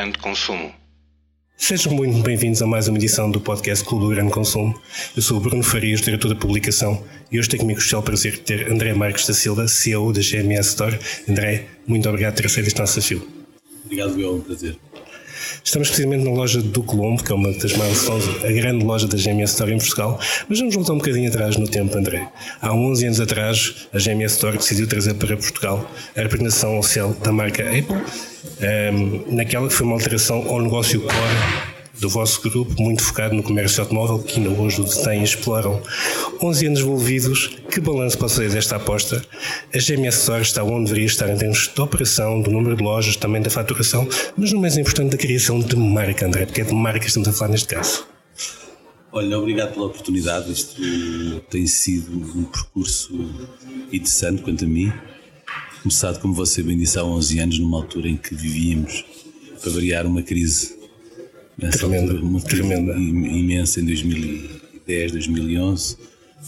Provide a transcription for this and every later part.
Grande Consumo. Sejam muito bem-vindos a mais uma edição do podcast Clube do Grande Consumo. Eu sou o Bruno Farias, diretor da publicação, e hoje tenho comigo o especial prazer de ter André Marques da Silva, CEO da GMS Store. André, muito obrigado por ter aceito este nosso desafio. Obrigado, meu, é um prazer. Estamos precisamente na loja do Colombo, que é uma das milestones, a grande loja da GMS Store em Portugal, mas vamos voltar um bocadinho atrás no tempo, André. Há 11 anos atrás, a GMS Store decidiu trazer para Portugal a representação oficial da marca Apple, um, ehm, naquela que foi uma alteração ao negócio core do vosso grupo, muito focado no comércio automóvel, que ainda hoje o detêm e exploram. 11 anos envolvidos, que balanço pode fazer desta aposta? A GMS Store está onde deveria estar em termos de operação, do número de lojas, também da faturação, mas no mais importante da criação de marca, André, porque é de marca que estamos a falar neste caso. Olha, obrigado pela oportunidade. Isto tem sido um percurso interessante quanto a mim. Começado, como você bem disse, há 11 anos, numa altura em que vivíamos, para variar, uma crise tremenda, altura, uma tremenda. imensa em 2010, 2011,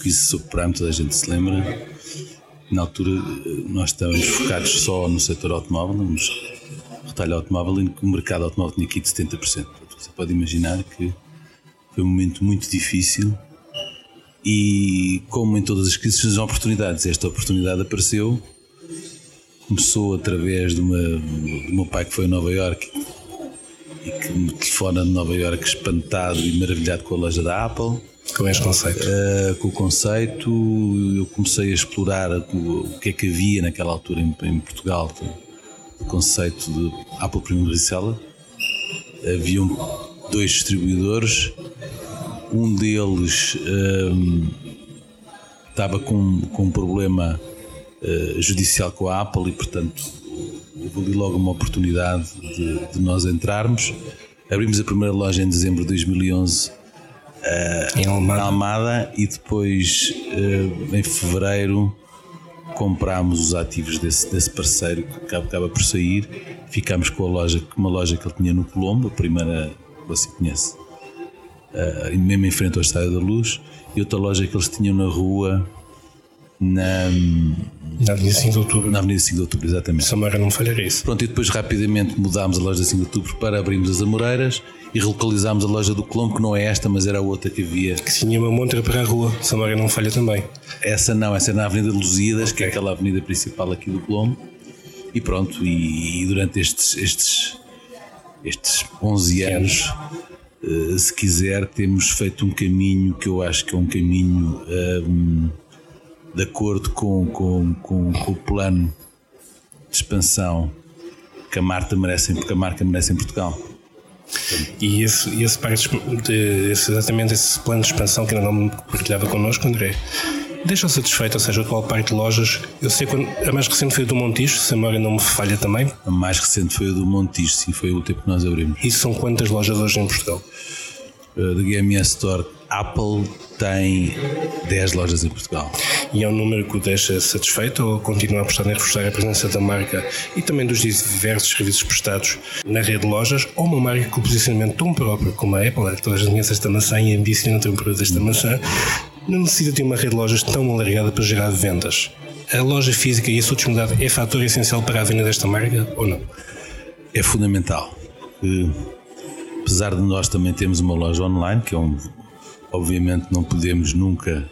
que isso subprime, toda a gente se lembra. Na altura nós estávamos focados só no setor automóvel, no retalho automóvel, em que o mercado automóvel tinha caído 70%. Você pode imaginar que foi um momento muito difícil e como em todas as crises surgem oportunidades. Esta oportunidade apareceu, começou através de, uma, do meu pai que foi a Nova York e que me telefona de Nova Iorque espantado e maravilhado com a loja da Apple. Com este conceito? Uh, com o conceito, eu comecei a explorar o, o que é que havia naquela altura em, em Portugal, o conceito de Apple Premium Reseller. Haviam dois distribuidores, um deles um, estava com, com um problema uh, judicial com a Apple e, portanto, houve ali logo uma oportunidade de, de, nós entrarmos. Abrimos a primeira loja em dezembro de 2011 uh, em Almada. Almada e depois uh, em fevereiro comprámos os ativos desse, desse parceiro que acaba, acaba, por sair. Ficámos com a loja, uma loja que ele tinha no Colombo, a primeira que você conhece, uh, mesmo em frente ao Estádio da Luz, e outra loja que eles tinham na rua na, na Avenida 5 de Outubro. Na Avenida 5 de Outubro, exatamente. Samara não falhar isso. Pronto, e depois rapidamente mudámos a loja da 5 de Outubro para abrirmos as Amoreiras e relocalizámos a loja do Colombo, que não é esta, mas era a outra que havia. Que tinha uma montra para a rua, Samara não falha também. Essa não, essa é na Avenida Lusíadas, okay. que é aquela avenida principal aqui do Colombo. E pronto, e, e durante estes, estes, estes 11 anos, uh, se quiser, temos feito um caminho que eu acho que é um caminho. Uh, de acordo com, com, com, com o plano de expansão que a marca merece, que a marca merece em Portugal. E esse, esse, de, esse, exatamente esse plano de expansão que ainda não partilhava connosco, André, deixa satisfeito, ou seja, atual parque de lojas. Eu sei que a mais recente foi a do Montijo, se a memória não me falha também. A mais recente foi a do Montijo, sim, foi o tempo que nós abrimos. E são quantas lojas hoje em Portugal? Uh, da GMS Store Apple tem 10 lojas em Portugal. E é um número que o deixa satisfeito ou continua a apostar em reforçar a presença da marca e também dos diversos serviços prestados na rede de lojas ou uma marca com posicionamento tão próprio como a Apple, é que toda a gente conhece esta maçã e ambiciona ter um produto desta maçã, não necessita de uma rede de lojas tão alargada para gerar vendas. A loja física e a sua disponibilidade é fator essencial para a venda desta marca ou não? É fundamental. Apesar de nós também termos uma loja online, que é um Obviamente não podemos nunca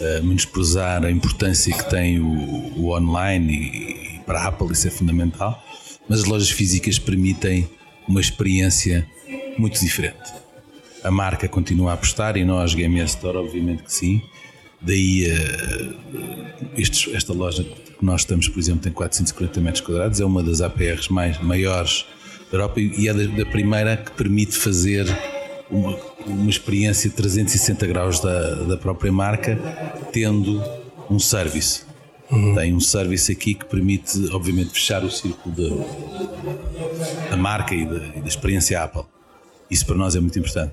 uh, menosprezar a importância que tem o, o online e, e, para a Apple isso é fundamental, mas as lojas físicas permitem uma experiência muito diferente. A marca continua a apostar e nós, GMS Store, obviamente que sim. Daí uh, esta loja que nós estamos, por exemplo, tem 440 metros quadrados, é uma das APRs mais, maiores da Europa e é da, da primeira que permite fazer uma, uma experiência de 360 graus da, da própria marca, tendo um service. Uhum. Tem um service aqui que permite, obviamente, fechar o círculo da marca e da, e da experiência Apple. Isso para nós é muito importante.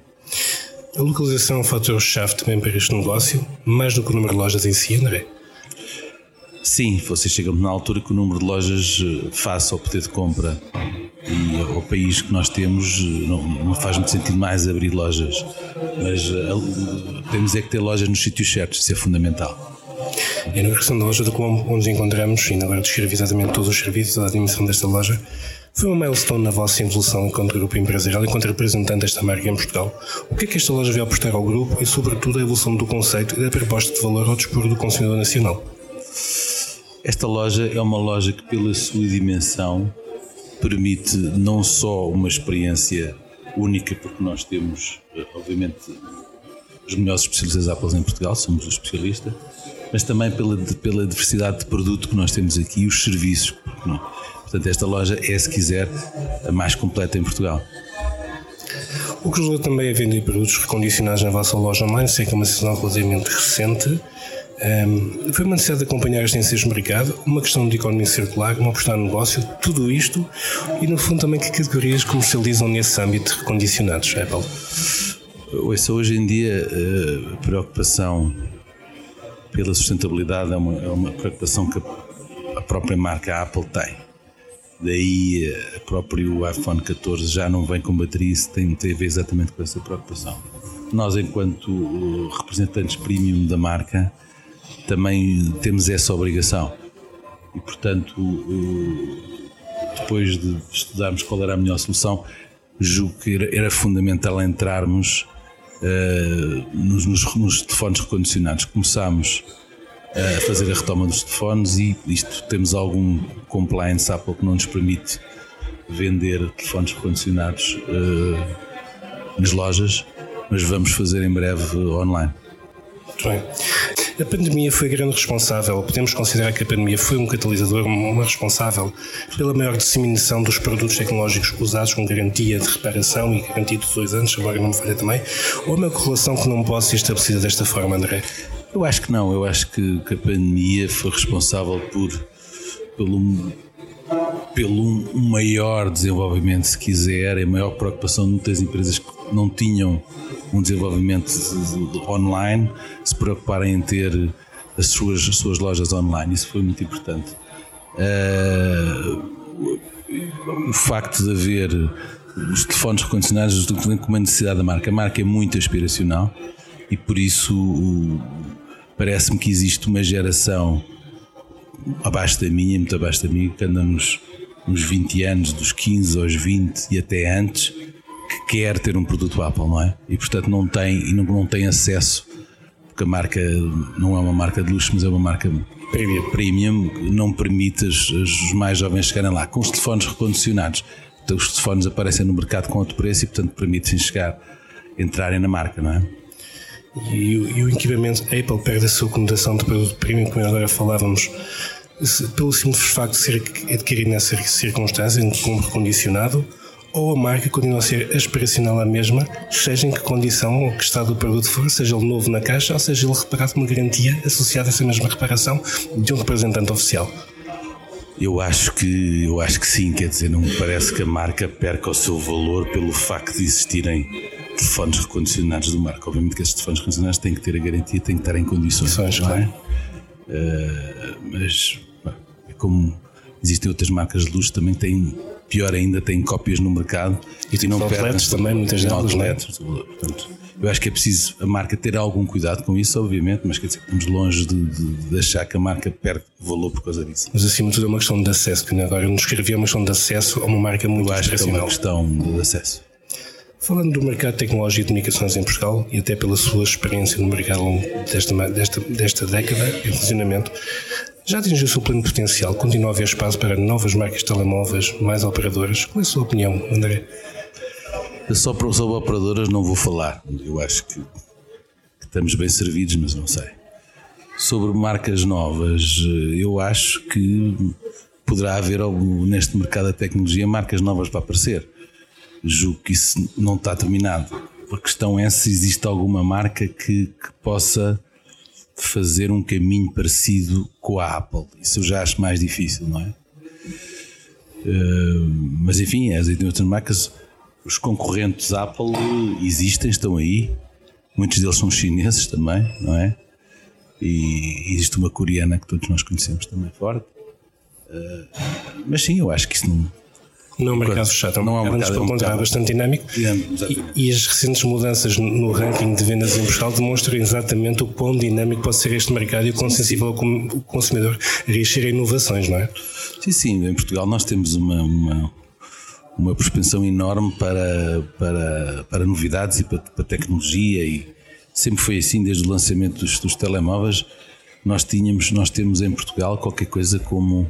A localização é um fator-chave também para este negócio, mais do que o número de lojas em si, André? Sim, você chega na altura que o número de lojas eh, face ao poder de compra e ao país que nós temos não, não faz muito sentido mais abrir lojas, mas uh, temos é que ter lojas nos sítios certos, isso é fundamental. E na questão da loja do Colombo, onde encontramos, e agora descrever exatamente todos os serviços, a dimensão desta loja, Foi uma milestone na vossa evolução enquanto grupo empresarial, enquanto representante desta marca em Portugal. O que é que esta loja veio apostar ao grupo e, sobretudo, a evolução do conceito e da proposta de valor ao dispor do consumidor nacional? Esta loja é uma loja que, pela sua dimensão, permite não só uma experiência única, porque nós temos, eh, obviamente, os melhores especialistas Apple em Portugal, somos o especialista, mas também pela, pela diversidade de produto que nós temos aqui e os serviços. Não? Portanto, esta loja é, se quiser, a mais completa em Portugal. O que ajudou também a vender produtos recondicionados na vossa loja online, sei que é uma decisão relativamente recente. Um, foi uma necessidade de acompanhar as tendências do mercado, uma questão de economia circular, uma apostar no negócio, tudo isto e no fundo também que categorias comercializam nesse âmbito recondicionados, Apple? Ouça, hoje em dia eh, a preocupação pela sustentabilidade é uma, é uma preocupação que a própria marca Apple tem. Daí eh, o próprio iPhone 14 já não vem com bateria, isso tem, tem a ver exatamente com essa preocupação. Nós, enquanto eh, representantes premium da marca, também temos essa obrigação. E, portanto, depois de estudarmos qual era a melhor solução, julgo que era fundamental entrarmos uh, nos, nos, nos, telefones recondicionados. Começámos a fazer a retoma dos telefones e isto temos algum compliance Apple que não nos permite vender telefones recondicionados nas lojas, mas vamos fazer em breve online. Muito bem. A pandemia foi grande responsável, podemos considerar que a pandemia foi um catalisador, uma responsável pela maior disseminação dos produtos tecnológicos usados com garantia de reparação e garantia de dois anos, agora não me falha também, ou uma correlação que não pode ser estabelecida desta forma, André? Eu acho que não, eu acho que, que a pandemia foi responsável por pelo pelo um maior desenvolvimento, se quiser, a maior preocupação de muitas empresas que não tinham um desenvolvimento online se preocuparem em ter as suas, as suas lojas online. Isso foi muito importante. Uh, o facto de haver os telefones recondicionados com uma necessidade da marca. A marca é muito aspiracional e por isso parece-me que existe uma geração abaixo da minha, muito abaixo da minha, que anda nos, nos 20 anos, dos 15 aos 20 e até antes, quer ter um produto Apple, não é? E portanto não tem, e não, não tem acesso, porque a marca não é uma marca de luxo, mas é uma marca premium, premium não permite os, os mais jovens chegarem lá. Com os telefones recondicionados, então os telefones aparecem no mercado com outro preço e portanto permite-se chegar, entrarem na marca, não é? E, e, o equipamento Apple perde a sua conotação de produto premium, como agora falávamos, pelo simples facto de ser adquirido nessa circunstância, como recondicionado, ou a marca continua a ser aspiracional a mesma, seja em que condição ou que estado o produto for, seja ele novo na caixa ou seja ele reparado com uma garantia associada a essa mesma reparação de um representante oficial. Eu acho que eu acho que sim, quer dizer, não me parece que a marca perca o seu valor pelo facto de existirem telefones recondicionados do marca. Obviamente que esses telefones recondicionados têm que ter a garantia, têm que estar em condições, não é? Uh, mas é como existem outras marcas de luxo também têm pior ainda, têm cópias no mercado e, não perdem também, muitas delas, é? Portanto, eu acho que é preciso a marca ter algum cuidado com isso, obviamente, mas quer dizer, estamos longe de, de, de achar que a marca perde valor por causa disso. Mas acima de tudo é uma questão de acesso, que agora nos escrevia é uma questão de acesso a uma marca muito Eu que é uma questão de acesso. Falando do mercado de tecnologia e comunicações em Portugal e até pela sua experiência no mercado desta, desta, desta década em funcionamento, já atingiu o seu pleno potencial? Continua a haver espaço para novas marcas de telemóveis, mais operadoras? Qual é a sua opinião, André? Só sobre operadoras não vou falar. Eu acho que, estamos bem servidos, mas não sei. Sobre marcas novas, eu acho que poderá haver neste mercado da tecnologia marcas novas para aparecer. Julgo que isso não está terminado. A questão é se existe alguma marca que, que possa fazer um caminho parecido com a Apple. Isso eu já acho mais difícil, não é? Uh, mas enfim, as outras marcas, os concorrentes Apple existem, estão aí. Muitos deles são chineses também, não é? E existe uma coreana que todos nós conhecemos também forte. Uh, mas sim, eu acho que isso não, não é um mercado fechado, não é um mercado, é um mercado bastante dinâmico. E, e, as recentes mudanças no ranking de vendas em Portugal demonstram exatamente o quão dinâmico pode ser este mercado e o quão sensível o consumidor a reagir a inovações, não é? Sim, sim, em Portugal nós temos uma, uma uma propensão enorme para, para, para novidades e para, para tecnologia e sempre foi assim desde o lançamento dos, dos telemóveis. Nós tínhamos, nós temos em Portugal qualquer coisa como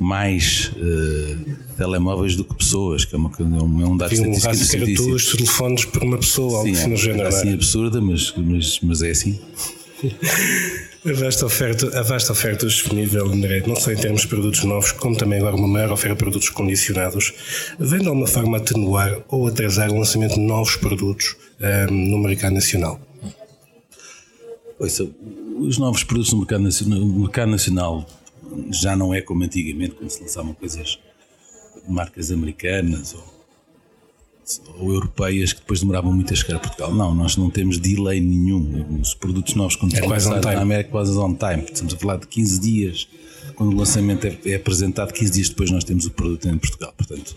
mais uh, telemóveis do que pessoas, que é, uma, é um, é um dado estatístico um interessantíssimo. duas telefones por uma pessoa, algo assim, no género. É assim absurda, mas, mas, mas é assim. A vasta, oferta, a vasta oferta disponível, André, não só em termos de produtos novos, como também agora uma maior oferta de produtos condicionados, vem de alguma forma atenuar ou atrasar o lançamento de novos produtos um, ehm, no mercado nacional? Ouça, os novos produtos no mercado, nacional, no mercado nacional já não é como antigamente, quando se lançavam coisas de marcas americanas ou ou europeias que depois demoravam muito a chegar a Portugal. Não, nós não temos delay nenhum. Os produtos novos quando é quase on time. na América quase on time. Estamos a falar de 15 dias. Quando o lançamento é, é apresentado, 15 dias depois nós temos o produto em Portugal. Portanto,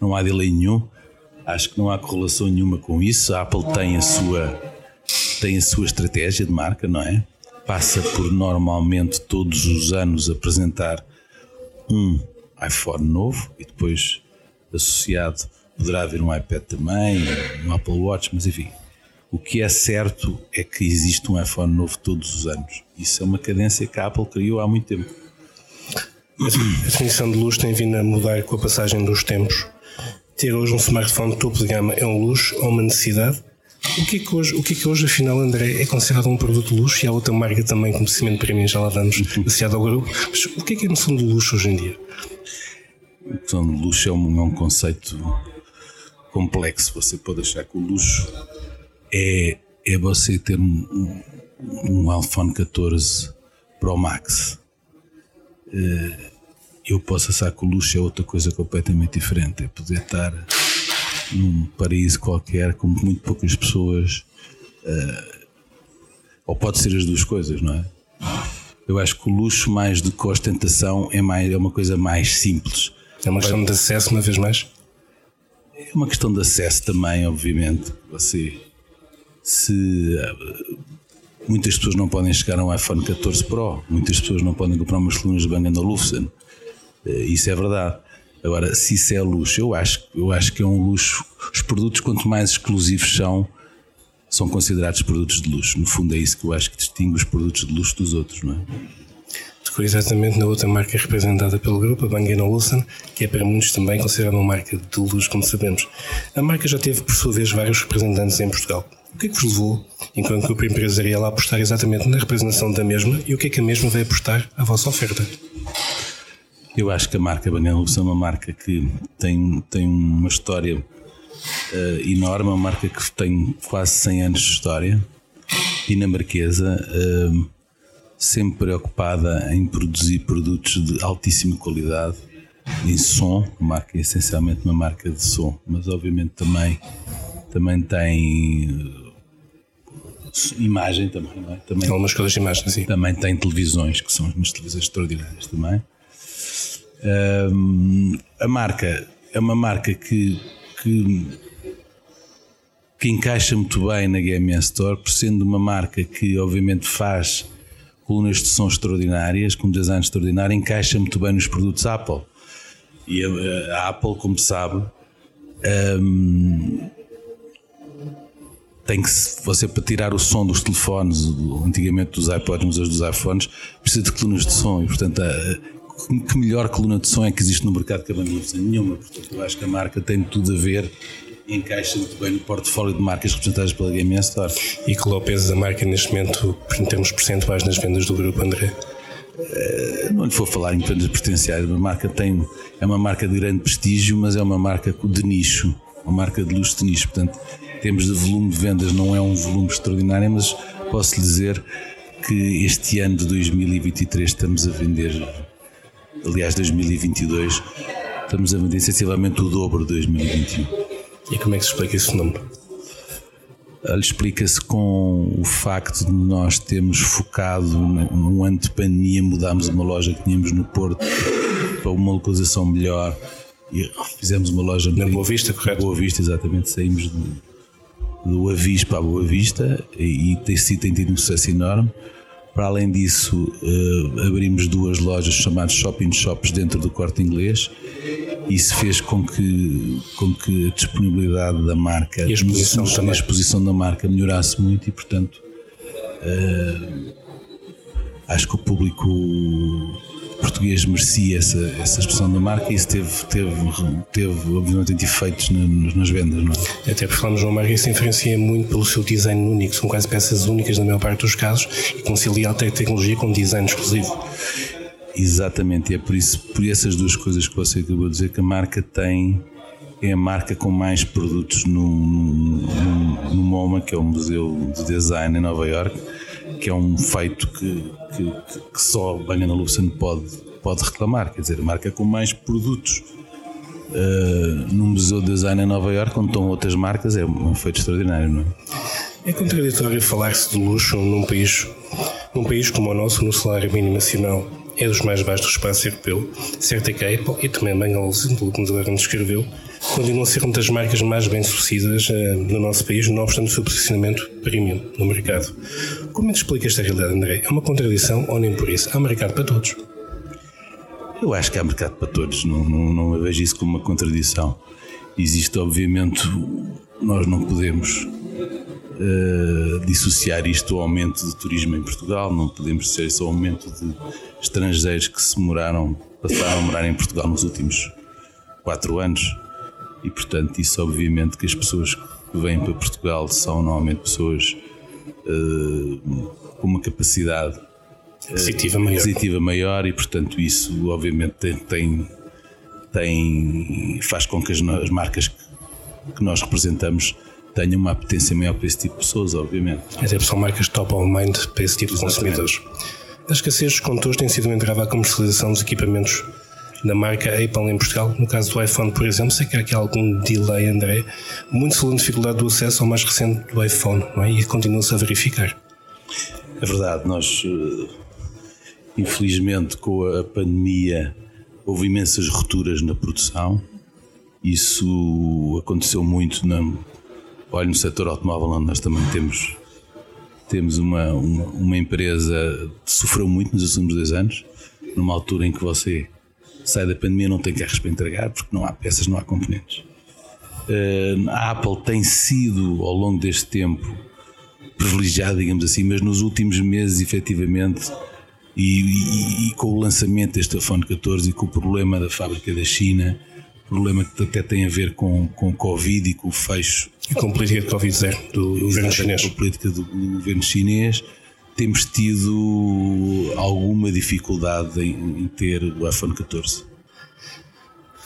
não há delay nenhum. Acho que não há correlação nenhuma com isso. A Apple tem a sua tem a sua estratégia de marca, não é? Passa por normalmente todos os anos apresentar um iPhone novo e depois associado Poderá haver um iPad também, um Apple Watch, mas enfim. O que é certo é que existe um iPhone novo todos os anos. Isso é uma cadência que a Apple criou há muito tempo. A definição de luxo tem vindo a mudar com a passagem dos tempos. Ter hoje um smartphone topo de gama é um luxo ou uma necessidade? O que, é que hoje, o que é que hoje, afinal, André, é considerado um produto de luxo e há outra marca também, como cimento para mim, já lá vamos, associada ao grupo. Mas o que é que é a noção de luxo hoje em dia? A noção de luxo é um, é um conceito complexo. Você pode achar que o luxo é, é você ter um, um, iPhone 14 Pro Max. Eh, eu posso achar que o luxo é outra coisa completamente diferente. É poder estar num paraíso qualquer com muito poucas pessoas. Eh, ou pode ser as duas coisas, não é? Eu acho que o luxo, mais do que a ostentação, é, mais, é uma coisa mais simples. É uma questão de acesso, uma vez mais? É uma questão de acesso também, obviamente. Você, se eh, muitas pessoas não podem chegar a um iPhone 14 Pro, muitas pessoas não podem comprar umas colunas de Bang Olufsen. Eh, isso é verdade. Agora, se isso é luxo, eu acho, eu acho que é um luxo. Os produtos, quanto mais exclusivos são, são considerados produtos de luxo. No fundo, é isso que eu acho que distingue os produtos de luxo dos outros, não é? tocou exatamente na outra marca representada pelo grupo, a Bang Olufsen, que é para muitos também considerada uma marca de luz, como sabemos. A marca já teve, por sua vez, vários representantes em Portugal. O que é que vos levou, enquanto grupo empresarial, a apostar exatamente na representação da mesma e o que é que a mesma vai apostar à vossa oferta? Eu acho que a marca Olufsen é uma marca que tem, tem uma história uh, enorme, uma marca que tem quase 100 anos de história, dinamarquesa. Uh, sempre preocupada em produzir produtos de altíssima qualidade em som, a marca é essencialmente uma marca de som, mas obviamente também, também tem uh, imagem também, não é? Também, Algumas coisas de imagem, sim. Também tem televisões, que são umas televisões extraordinárias também. A marca é uma marca que, que, que encaixa muito bem na GMS Store, por sendo uma marca que obviamente faz colunas de som extraordinárias, com um design extraordinário, encaixa muito bem nos produtos Apple. E a, a Apple, como sabe, um, tem que você para tirar o som dos telefones, antigamente dos iPods, mas hoje dos iPhones, precisa de colunas de som e portanto que melhor coluna de som é que existe no mercado que a banda não nenhuma. Portanto, eu acho que a marca tem tudo a ver encaixa muito bem no portfólio de marcas representadas pela Game Store. E que o peso da marca neste momento em termos percentuais nas vendas do grupo, André? Uh, não lhe vou falar em vendas potenciais, a marca tem, é uma marca de grande prestígio, mas é uma marca de nicho, uma marca de luxo de nicho, portanto, temos de volume de vendas, não é um volume extraordinário, mas posso lhe dizer que este ano de 2023 estamos a vender, aliás 2022, estamos a vender sensivelmente o dobro de 2021. E como é que se explica esse fenómeno? Explica-se com o facto de nós termos focado num ano de pandemia, mudámos uma loja que tínhamos no Porto para uma localização melhor e fizemos uma loja na Boa Vista, correto? Boa Vista, exatamente. Saímos do, do Avis para a Boa Vista e, e tem, tem tido um sucesso enorme. Para além disso, uh, abrimos duas lojas chamadas shopping shops dentro do corte inglês. Isso fez com que, com que a disponibilidade da marca e a exposição, a exposição da marca melhorasse muito e, portanto, uh, acho que o público português merecia essa, essa expressão da marca e isso teve, teve, teve obviamente efeitos nas, nas vendas. Não é? Até porque falamos de uma marca que se diferencia muito pelo seu design único, são quase peças únicas na maior parte dos casos e concilia a tecnologia com design exclusivo. Exatamente, é por isso, por essas duas coisas que você acabou de dizer, que a marca tem é a marca com mais produtos no, no, no MoMA, que é o Museu de Design em Nova York, que é um feito que, que, que só Bang Olufsen pode, pode reclamar. Quer dizer, marca com mais produtos uh, no Museu de Design em Nova York, onde estão outras marcas, é um feito extraordinário, não é? É contraditório falar-se de luxo num país, num país como o nosso, no salário mínimo nacional é dos mais baixos do espaço europeu. Certo é que a Apple e também a Bang Olufsen, pelo que nos agora descreveu, continuam a ser uma das marcas mais bem-sucedidas uh, no nosso país, não obstante o seu posicionamento premium no mercado. Como é que explica esta realidade, André? É uma contradição ou nem por isso? Há mercado para todos. Eu acho que há mercado para todos, não, não, não vejo isso como uma contradição. Existe, obviamente, nós não podemos uh, dissociar isto do aumento de turismo em Portugal, não podemos ser isso ao aumento de estrangeiros que se moraram, passaram a morar em Portugal nos últimos quatro anos e portanto isso obviamente que as pessoas que vêm para Portugal são normalmente pessoas uh, com uma capacidade uh, maior. aquisitiva maior e portanto isso obviamente tem, tem, tem faz com que as, as marcas que, que, nós representamos tenham uma apetência maior para esse tipo de pessoas, obviamente. Até são marcas top of mind para esse tipo Exatamente. de consumidores. A escassez de condutores tem sido entrave à comercialização dos equipamentos da marca Apple em Portugal. No caso do iPhone, por exemplo, sei que há aqui algum delay, André. Muito se dificuldade do acesso ao mais recente do iPhone, é? E continua-se a verificar. É verdade, nós, eh, infelizmente, com a pandemia, houve imensas rupturas na produção. Isso aconteceu muito na, olha, no setor automóvel, onde nós também temos temos uma, uma, uma, empresa que sofreu muito nos últimos dois anos, numa altura em que você sai da pandemia não tem carros para entregar porque não há peças, não há componentes. Uh, a Apple tem sido, ao longo deste tempo, privilegiada, digamos assim, mas nos últimos meses, efetivamente, e, e, e com o lançamento deste iPhone 14 e com o problema da fábrica da China, problema que até tem a ver com, com Covid e com o fecho. E com a política de Covid-0 do governo chinês. Com a política do, do governo chinês, temos tido alguma dificuldade em, em ter o iPhone 14.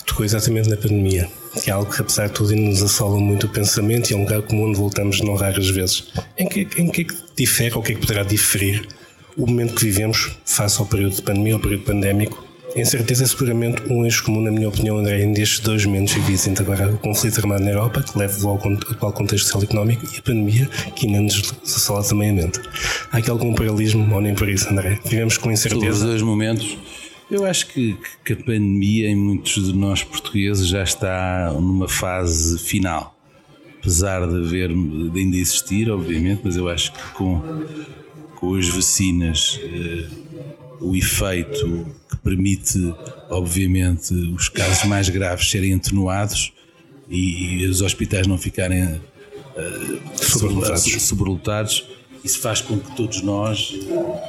Tocou exatamente na pandemia, que é algo que, apesar de tudo, nos assola muito o pensamento e é um lugar comum onde voltamos não raras vezes. Em que, em que é que difere ou o que é que poderá diferir o momento que vivemos face ao período de pandemia, ao período pandémico, em certeza é seguramente um eixo comum, na minha opinião, André, destes dois momentos que dizem agora o conflito armado na Europa, que leva ao atual contexto social económico, e a pandemia, que ainda nos assola também a mente. Há aqui algum paralelismo, ou nem por isso, André? Vivemos com incerteza. Sobre os dois momentos, eu acho que, que a pandemia, em muitos de nós portugueses, já está numa fase final. Apesar de haver, de ainda existir, obviamente, mas eu acho que com, com as vacinas. Eh, o efeito que permite, obviamente, os casos mais graves serem atenuados e, e os hospitais não ficarem uh, sobrelotados. sobrelotados. Isso faz com que todos nós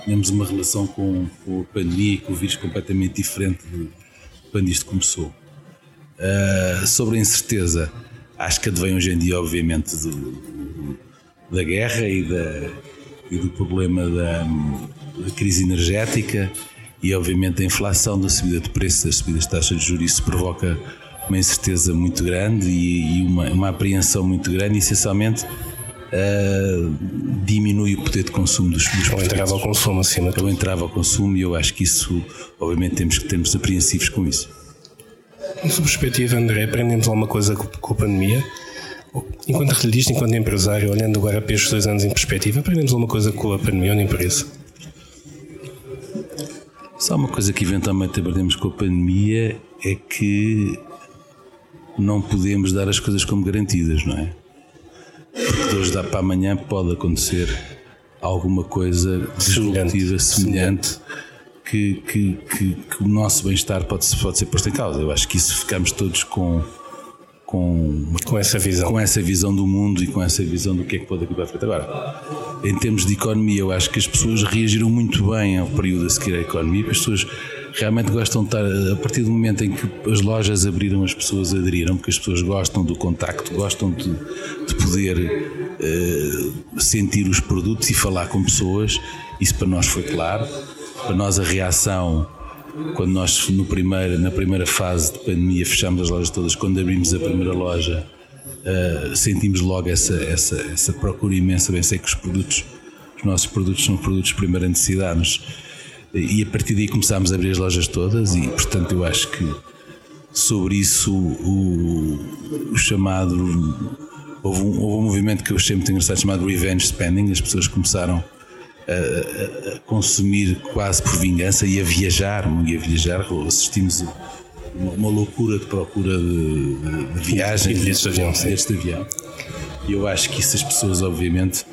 tenhamos uma relação com, com a pandemia e com o vírus completamente diferente de quando isto começou. Uh, sobre a incerteza, acho que advém hoje em dia, obviamente, do, da guerra e, da, e do problema da, da crise energética e, obviamente, a inflação, da subida de preços, das subidas de taxas de juros, isso provoca uma incerteza muito grande e, e uma, uma, apreensão muito grande, e, essencialmente. Uh, diminui o poder de consumo dos, dos Ou entrava ao consumo acima de Ou entrava ao consumo e eu acho que isso, obviamente, temos que termos apreensivos com isso. Em sua perspectiva, André, aprendemos alguma coisa com, a pandemia? Enquanto relidista, enquanto empresário, olhando agora para estes dois anos em perspectiva, aprendemos alguma coisa com a pandemia ou nem por isso? Só uma coisa que eventualmente aprendemos com a pandemia é que não podemos dar as coisas como garantidas, não é? Porque de hoje dá para amanhã pode acontecer alguma coisa disruptiva, semelhante, semelhante, que, que, que, que o nosso bem-estar pode, pode ser posto em causa. Eu acho que isso ficamos todos com, com, com essa visão. Com essa visão do mundo e com essa visão do que é que pode aqui para frente. Agora, em termos de economia, eu acho que as pessoas reagiram muito bem ao período a seguir à economia, as pessoas realmente gostam de estar, a partir do momento em que as lojas abriram, as pessoas aderiram, porque as pessoas gostam do contacto, gostam de, de poder uh, sentir os produtos e falar com pessoas. Isso para nós foi claro. Para nós a reação quando nós no primeiro, na primeira fase de pandemia fechámos as lojas todas, quando abrimos a primeira loja, uh, sentimos logo essa, essa, essa procura imensa. Bem, sei que os produtos, os nossos produtos são produtos de primeira necessidade, mas, e a partir daí começámos a abrir as lojas todas, e portanto eu acho que sobre isso o, o chamado. Houve um, houve um movimento que eu achei muito engraçado chamado Revenge Spending, as pessoas começaram a, a, consumir quase por vingança e a viajar, e a viajar, assistimos uma, uma loucura de procura de, de, de viagem deste avião, deste avião. E eu acho que isso as pessoas, obviamente,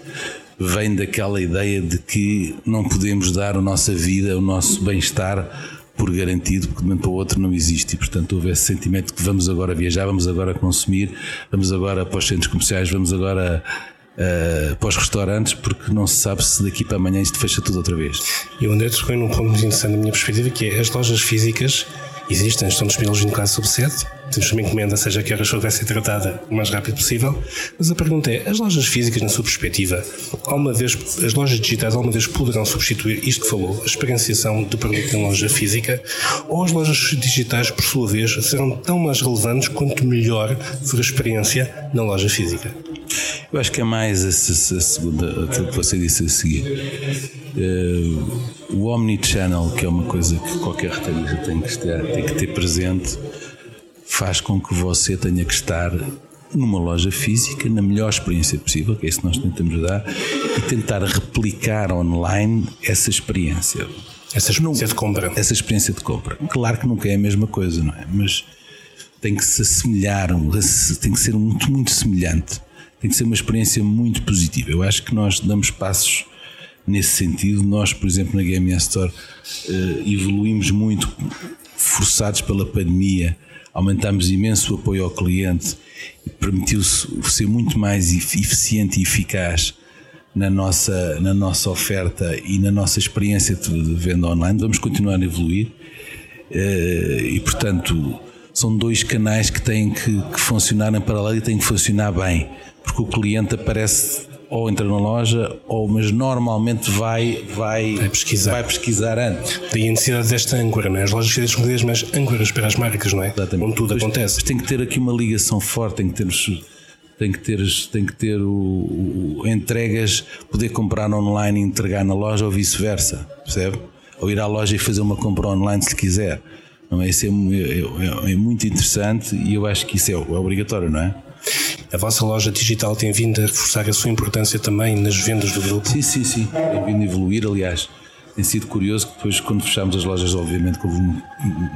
vem daquela ideia de que não podemos dar a nossa vida, o nosso bem-estar por garantido, porque de um momento para o outro não existe. E, portanto, houve esse sentimento de que vamos agora viajar, vamos agora consumir, vamos agora para os centros comerciais, vamos agora uh, para os restaurantes, porque não se sabe se daqui para amanhã isto fecha tudo outra vez. E o André tocou num ponto muito interessante da minha perspectiva, que é as lojas físicas existem, estão disponíveis no caso sob sede, temos uma encomenda, seja que a rasura vai ser tratada o mais rápido possível. Mas a pergunta é: as lojas físicas, na sua perspectiva, alguma vez, as lojas digitais alguma vez poderão substituir isto que falou, a experienciação do produto em loja física? Ou as lojas digitais, por sua vez, serão tão mais relevantes quanto melhor for a experiência na loja física? Eu acho que é mais a, a segunda, aquilo que você disse a seguir. Uh, o Omnichannel, que é uma coisa que qualquer retalhista tem tem que ter presente, faz com que você tenha que estar numa loja física, na melhor experiência possível, que é isso que nós tentamos dar, e tentar replicar online essa experiência. Essa experiência de compra. Essa experiência de compra. Claro que nunca é a mesma coisa, não é? Mas tem que se assemelhar, tem que ser muito, muito semelhante. Tem que ser uma experiência muito positiva. Eu acho que nós damos passos nesse sentido. Nós, por exemplo, na GMS Store, eh, evoluímos muito, forçados pela pandemia, aumentámos imenso o apoio ao cliente e permitiu-se ser muito mais eficiente e eficaz na nossa, na nossa oferta e na nossa experiência de venda online. Vamos continuar a evoluir eh, e, portanto, são dois canais que têm que, que funcionar em paralelo e têm que funcionar bem, porque o cliente aparece ou entra na loja, ou, mas normalmente vai, vai, vai, pesquisar. vai pesquisar antes. Tem a necessidade desta âncora, não é? As lojas físicas são cada mais âncoras para as marcas, não é? Exatamente. Onde tudo mas, acontece. Mas tem que ter aqui uma ligação forte, tem que ter tem que ter, tem que ter o, o entregas, poder comprar online e entregar na loja ou vice-versa, percebe? Ou ir à loja e fazer uma compra online se quiser. Não é? Isso é, é, é, é muito interessante e eu acho que isso é, é obrigatório, não é? A vossa loja digital tem vindo a reforçar a sua importância também nas vendas do grupo? Sim, sim, sim. Tem vindo a evoluir, aliás. Tem sido curioso que depois, quando fechámos as lojas, obviamente, houve um,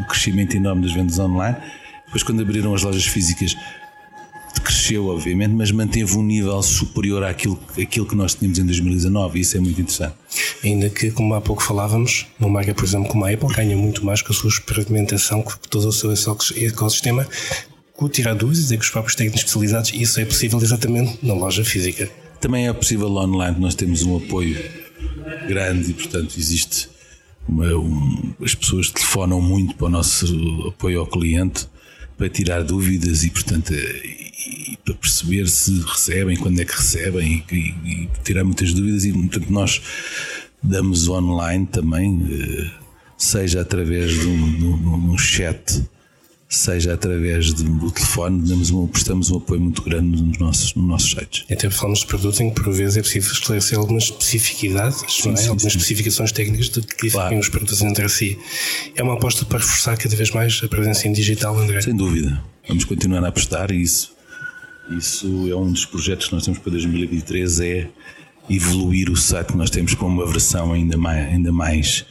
crescimento enorme das vendas online. Depois, quando abriram as lojas físicas, cresceu, obviamente, mas manteve um nível superior àquilo, àquilo que nós tínhamos em 2019 e isso é muito interessante. Ainda que, como há pouco falávamos, uma marca, por exemplo, como a Apple, ganha muito mais com a sua experimentação, com todo o seu ecossistema, tirar dúvidas e com os próprios técnicos especializados, isso é possível exatamente na loja física. Também é possível online, nós temos um apoio grande e, portanto, existe uma, um, as pessoas telefonam muito para o nosso apoio ao cliente para tirar dúvidas e, portanto, e, e para perceber se recebem, quando é que recebem e, e, tirar muitas dúvidas e, portanto, nós damos online também, eh, seja através de um, de um chat seja através do telefone, damos um, prestamos um apoio muito grande nos nossos, nos nossos sites. Até falamos de produtos em que por vezes é possível esclarecer algumas especificidades, sim, é? sim, algumas sim. especificações técnicas de que claro. os produtos entre si. É uma aposta para reforçar cada vez mais a presença em digital, André? Sem dúvida. Vamos continuar a apostar e isso, isso é um dos projetos que nós temos para 2023 é evoluir o site que nós temos para uma versão ainda mais, ainda mais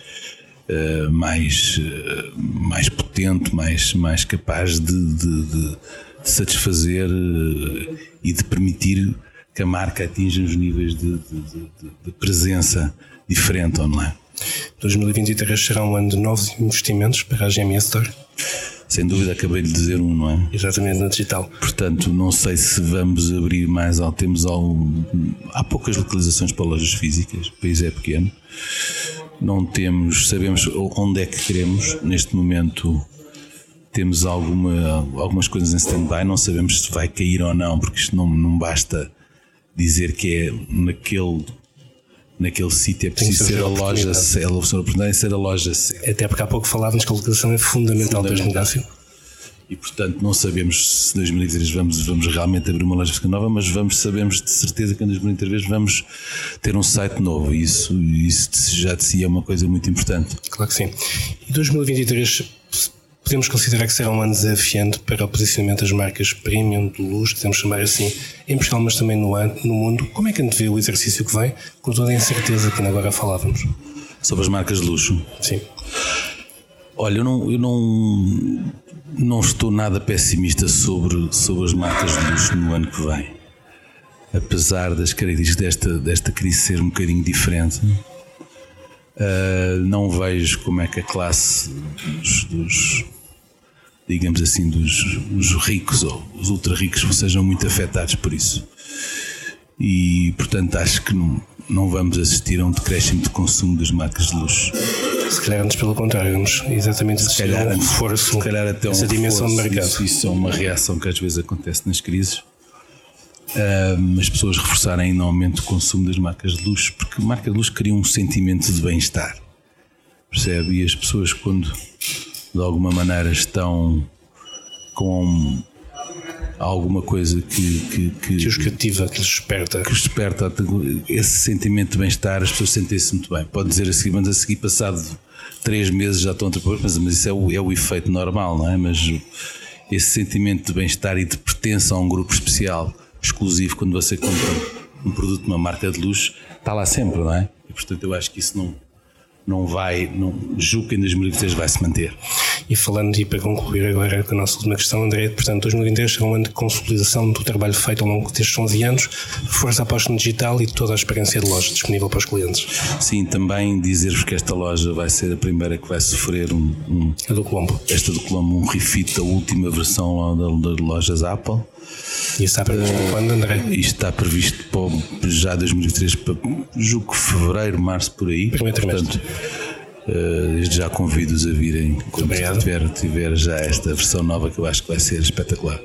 eh, mais, uh, mais potente, mais, mais capaz de, de, de, satisfazer uh, e de permitir que a marca atinja os níveis de, de presença diferente online. 2023 será um ano de novos investimentos para a GMS Store? Sem dúvida, acabei de dizer um, não é? Exatamente, no digital. Portanto, não sei se vamos abrir mais. Temos algum, há poucas localizações para lojas físicas, o país é pequeno. Não temos, sabemos onde é que queremos. Neste momento temos alguma, algumas coisas em stand-by, não sabemos se vai cair ou não, porque isto não, não basta dizer que é naquele naquele sítio é preciso ser a loja, é a oportunidade ser a loja Até porque há pouco falávamos que a localização é fundamental, para o negócio. E portanto não sabemos se em 2023 vamos, vamos realmente abrir uma loja nova, mas vamos sabemos de certeza que em 2023 vamos ter um site novo. E isso, isso já de si é uma coisa muito importante. Claro que sim. E 2023 podemos considerar que será um ano desafiante para o posicionamento das marcas premium, de luz, podemos chamar assim, em Portugal, mas também no, no mundo. Como é que a gente vê o exercício que vem, com toda a incerteza que ainda agora falávamos? Sobre as marcas de luxo? Sim. Olha, eu não, eu não, não estou nada pessimista sobre, sobre as marcas de luxo no ano que vem. Apesar das características desta, desta crise ser um bocadinho diferente, uh, não vejo como é que a classe dos, dos digamos assim, dos, dos, ricos ou os ultra ricos sejam muito afetados por isso. E, portanto, acho que não, não vamos assistir a um decréscimo de consumo das marcas de luxo. Se calhar antes pelo contrário, vamos exatamente se calhar, um reforço, se calhar até um essa dimensão reforço, de mercado. Isso, isso, é uma reação que às vezes acontece nas crises. Uh, as pessoas reforçarem ainda o aumento do consumo das marcas de luxo, porque marca de luxo cria um sentimento de bem-estar, percebe? E as pessoas, quando de alguma maneira estão com alguma coisa que, que, que, que os cativa, que os desperta. Que os desperta esse sentimento de bem-estar, as pessoas sentem-se muito bem. Pode dizer assim, mas a seguir, passado três meses já estão a mas, mas isso é o, é o efeito normal, não é? Mas esse sentimento de bem-estar e de pertença a um grupo especial, exclusivo, quando você compra um produto de uma marca de luxo, está lá sempre, não é? E portanto eu acho que isso não, não vai, não, julgo que em 2023 vai se manter. E falando, e para concluir agora com a nossa última questão, André, portanto, 2023 será um ano de consolidação do trabalho feito ao longo destes 11 anos, força aposta no digital e toda a experiência de loja disponível para os clientes. Sim, também dizer-vos que esta loja vai ser a primeira que vai sofrer um. um a do Colombo. Esta do Colombo, um refit da última versão das lojas Apple. E está previsto uh, quando, André? Isto está previsto para já 2003, para, julgo que fevereiro, março, por aí. Primeiro trimestre. Uh, já convido-os a virem quando tiver, tiver já esta versão nova que eu acho que vai ser espetacular.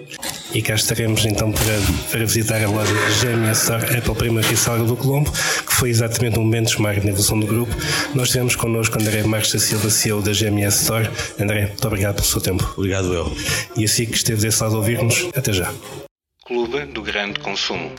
E cá estaremos então para, para visitar a loja GMS Apple Prima Rissalga do Colombo, que foi exatamente um benchmark na evolução do grupo. Nós temos connosco André Marques da Silva, CEO da GMS Store. André, muito obrigado pelo seu tempo. Obrigado, eu. E assim que esteve desse lado a ouvir-nos, até já. Clube do Grande Consumo.